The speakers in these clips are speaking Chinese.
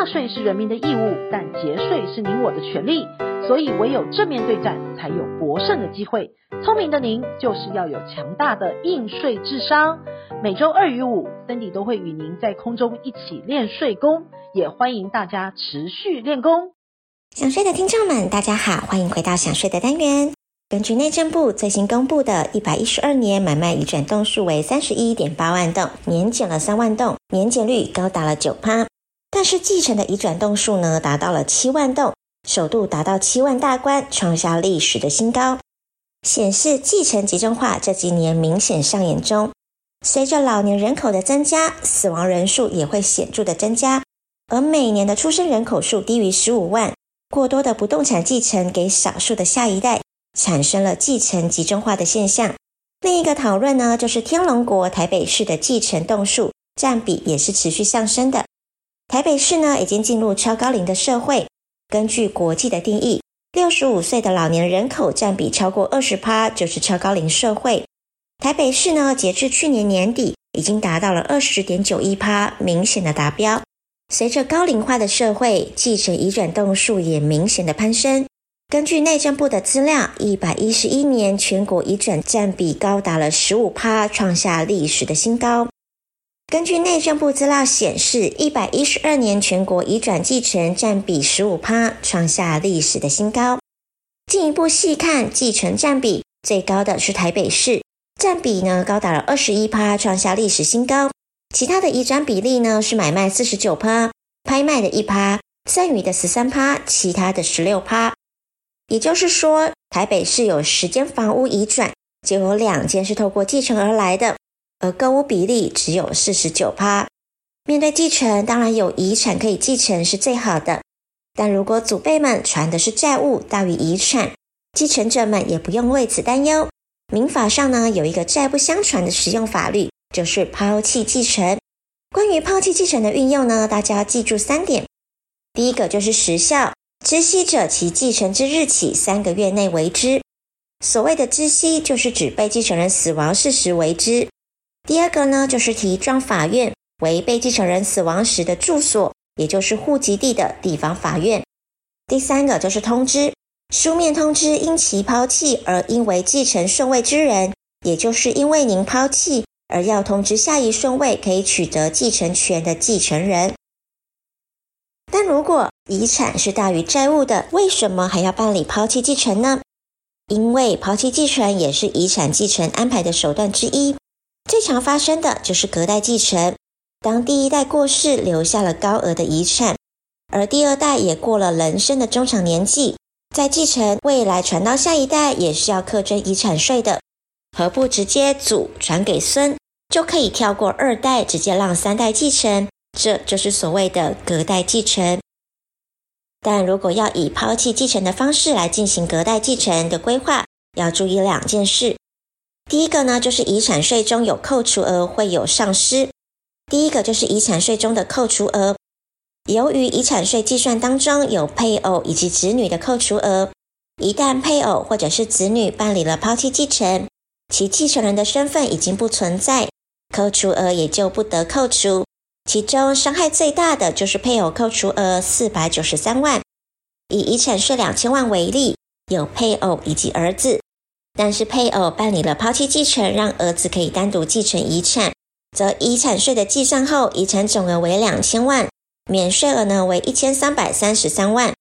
纳税是人民的义务，但节税是您我的权利，所以唯有正面对战，才有博胜的机会。聪明的您就是要有强大的应税智商。每周二与五，Cindy 都会与您在空中一起练税功，也欢迎大家持续练功。想税的听众们，大家好，欢迎回到想税的单元。根据内政部最新公布的一百一十二年买卖移转栋数为三十一点八万栋，年减了三万栋，年减率高达了九趴。但是继承的移转栋数呢，达到了七万栋，首度达到七万大关，创下历史的新高，显示继承集中化这几年明显上演中。随着老年人口的增加，死亡人数也会显著的增加，而每年的出生人口数低于十五万，过多的不动产继承给少数的下一代，产生了继承集中化的现象。另一个讨论呢，就是天龙国台北市的继承栋数占比也是持续上升的。台北市呢，已经进入超高龄的社会，根据国际的定义，六十五岁的老年人口占比超过二十趴，就是超高龄社会。台北市呢，截至去年年底，已经达到了二十点九一趴，明显的达标。随着高龄化的社会，继承移转栋数也明显的攀升。根据内政部的资料，一百一十一年全国移转占比高达了十五趴，创下历史的新高。根据内政部资料显示，一百一十二年全国移转继承占比十五趴，创下历史的新高。进一步细看继承占比，最高的是台北市。占比呢高达了二十一趴，创下历史新高。其他的移转比例呢是买卖四十九趴，拍卖的一趴，赠与的十三趴，其他的十六趴。也就是说，台北市有十间房屋移转，就有两间是透过继承而来的，而购屋比例只有四十九趴。面对继承，当然有遗产可以继承是最好的，但如果祖辈们传的是债务大于遗产，继承者们也不用为此担忧。民法上呢，有一个债不相传的实用法律，就是抛弃继承。关于抛弃继承的运用呢，大家要记住三点。第一个就是时效，知悉者其继承之日起三个月内为之。所谓的知悉，就是指被继承人死亡事实为之。第二个呢，就是提状法院为被继承人死亡时的住所，也就是户籍地的地方法院。第三个就是通知。书面通知因其抛弃而应为继承顺位之人，也就是因为您抛弃而要通知下一顺位可以取得继承权的继承人。但如果遗产是大于债务的，为什么还要办理抛弃继承呢？因为抛弃继承也是遗产继承安排的手段之一。最常发生的就是隔代继承，当第一代过世留下了高额的遗产，而第二代也过了人生的中长年纪。在继承未来传到下一代也是要课征遗产税的，何不直接祖传给孙，就可以跳过二代，直接让三代继承？这就是所谓的隔代继承。但如果要以抛弃继承的方式来进行隔代继承的规划，要注意两件事。第一个呢，就是遗产税中有扣除额会有丧失。第一个就是遗产税中的扣除额。由于遗产税计算当中有配偶以及子女的扣除额，一旦配偶或者是子女办理了抛弃继承，其继承人的身份已经不存在，扣除额也就不得扣除。其中伤害最大的就是配偶扣除额四百九十三万。以遗产税两千万为例，有配偶以及儿子，但是配偶办理了抛弃继承，让儿子可以单独继承遗产，则遗产税的计算后，遗产总额为两千万。免税额呢为一千三百三十三万，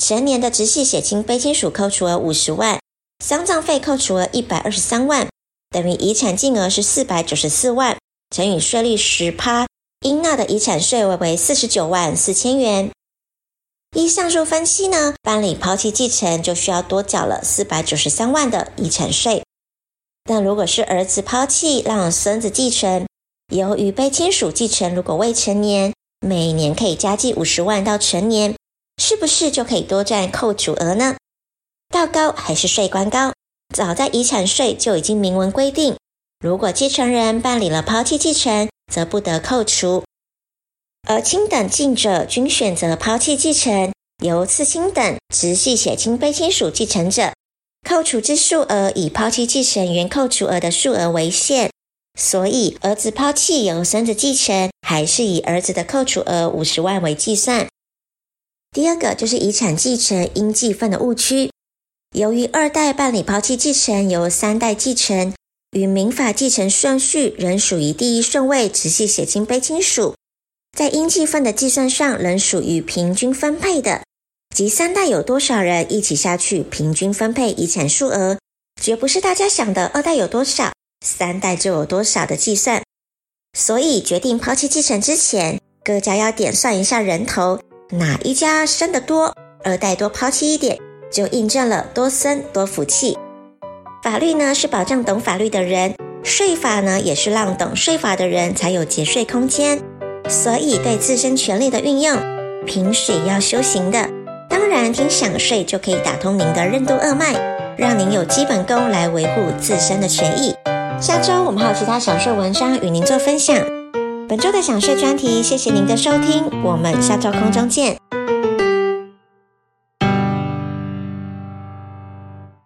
成年的直系血亲非亲属扣除额五十万，丧葬费扣除额一百二十三万，等于遗产净额是四百九十四万，乘以税率十趴，应纳的遗产税为为四十九万四千元。依上述分析呢，办理抛弃继承就需要多缴了四百九十三万的遗产税。但如果是儿子抛弃让孙子继承，由于被亲属继承如果未成年，每年可以加计五十万到成年，是不是就可以多占扣除额呢？道高还是税官高？早在遗产税就已经明文规定，如果继承人办理了抛弃继承，则不得扣除。而亲等近者均选择抛弃继承，由次亲等直系血亲卑亲属继承者，扣除之数额以抛弃继承原扣除额的数额为限。所以，儿子抛弃由孙子继承，还是以儿子的扣除额五十万为计算。第二个就是遗产继承应继分的误区。由于二代办理抛弃继承，由三代继承，与民法继承顺序仍属于第一顺位直系血亲卑亲属，在应计分的计算上仍属于平均分配的，即三代有多少人一起下去平均分配遗产数额，绝不是大家想的二代有多少，三代就有多少的计算。所以决定抛弃继承之前，各家要点算一下人头。哪一家生得多，二代多抛弃一点，就印证了多生多福气。法律呢是保障懂法律的人，税法呢也是让懂税法的人才有节税空间。所以对自身权利的运用，平时也要修行的。当然，听享税就可以打通您的任督二脉，让您有基本功来维护自身的权益。下周我们还有其他享税文章与您做分享。本周的享税专题，谢谢您的收听，我们下周空中见。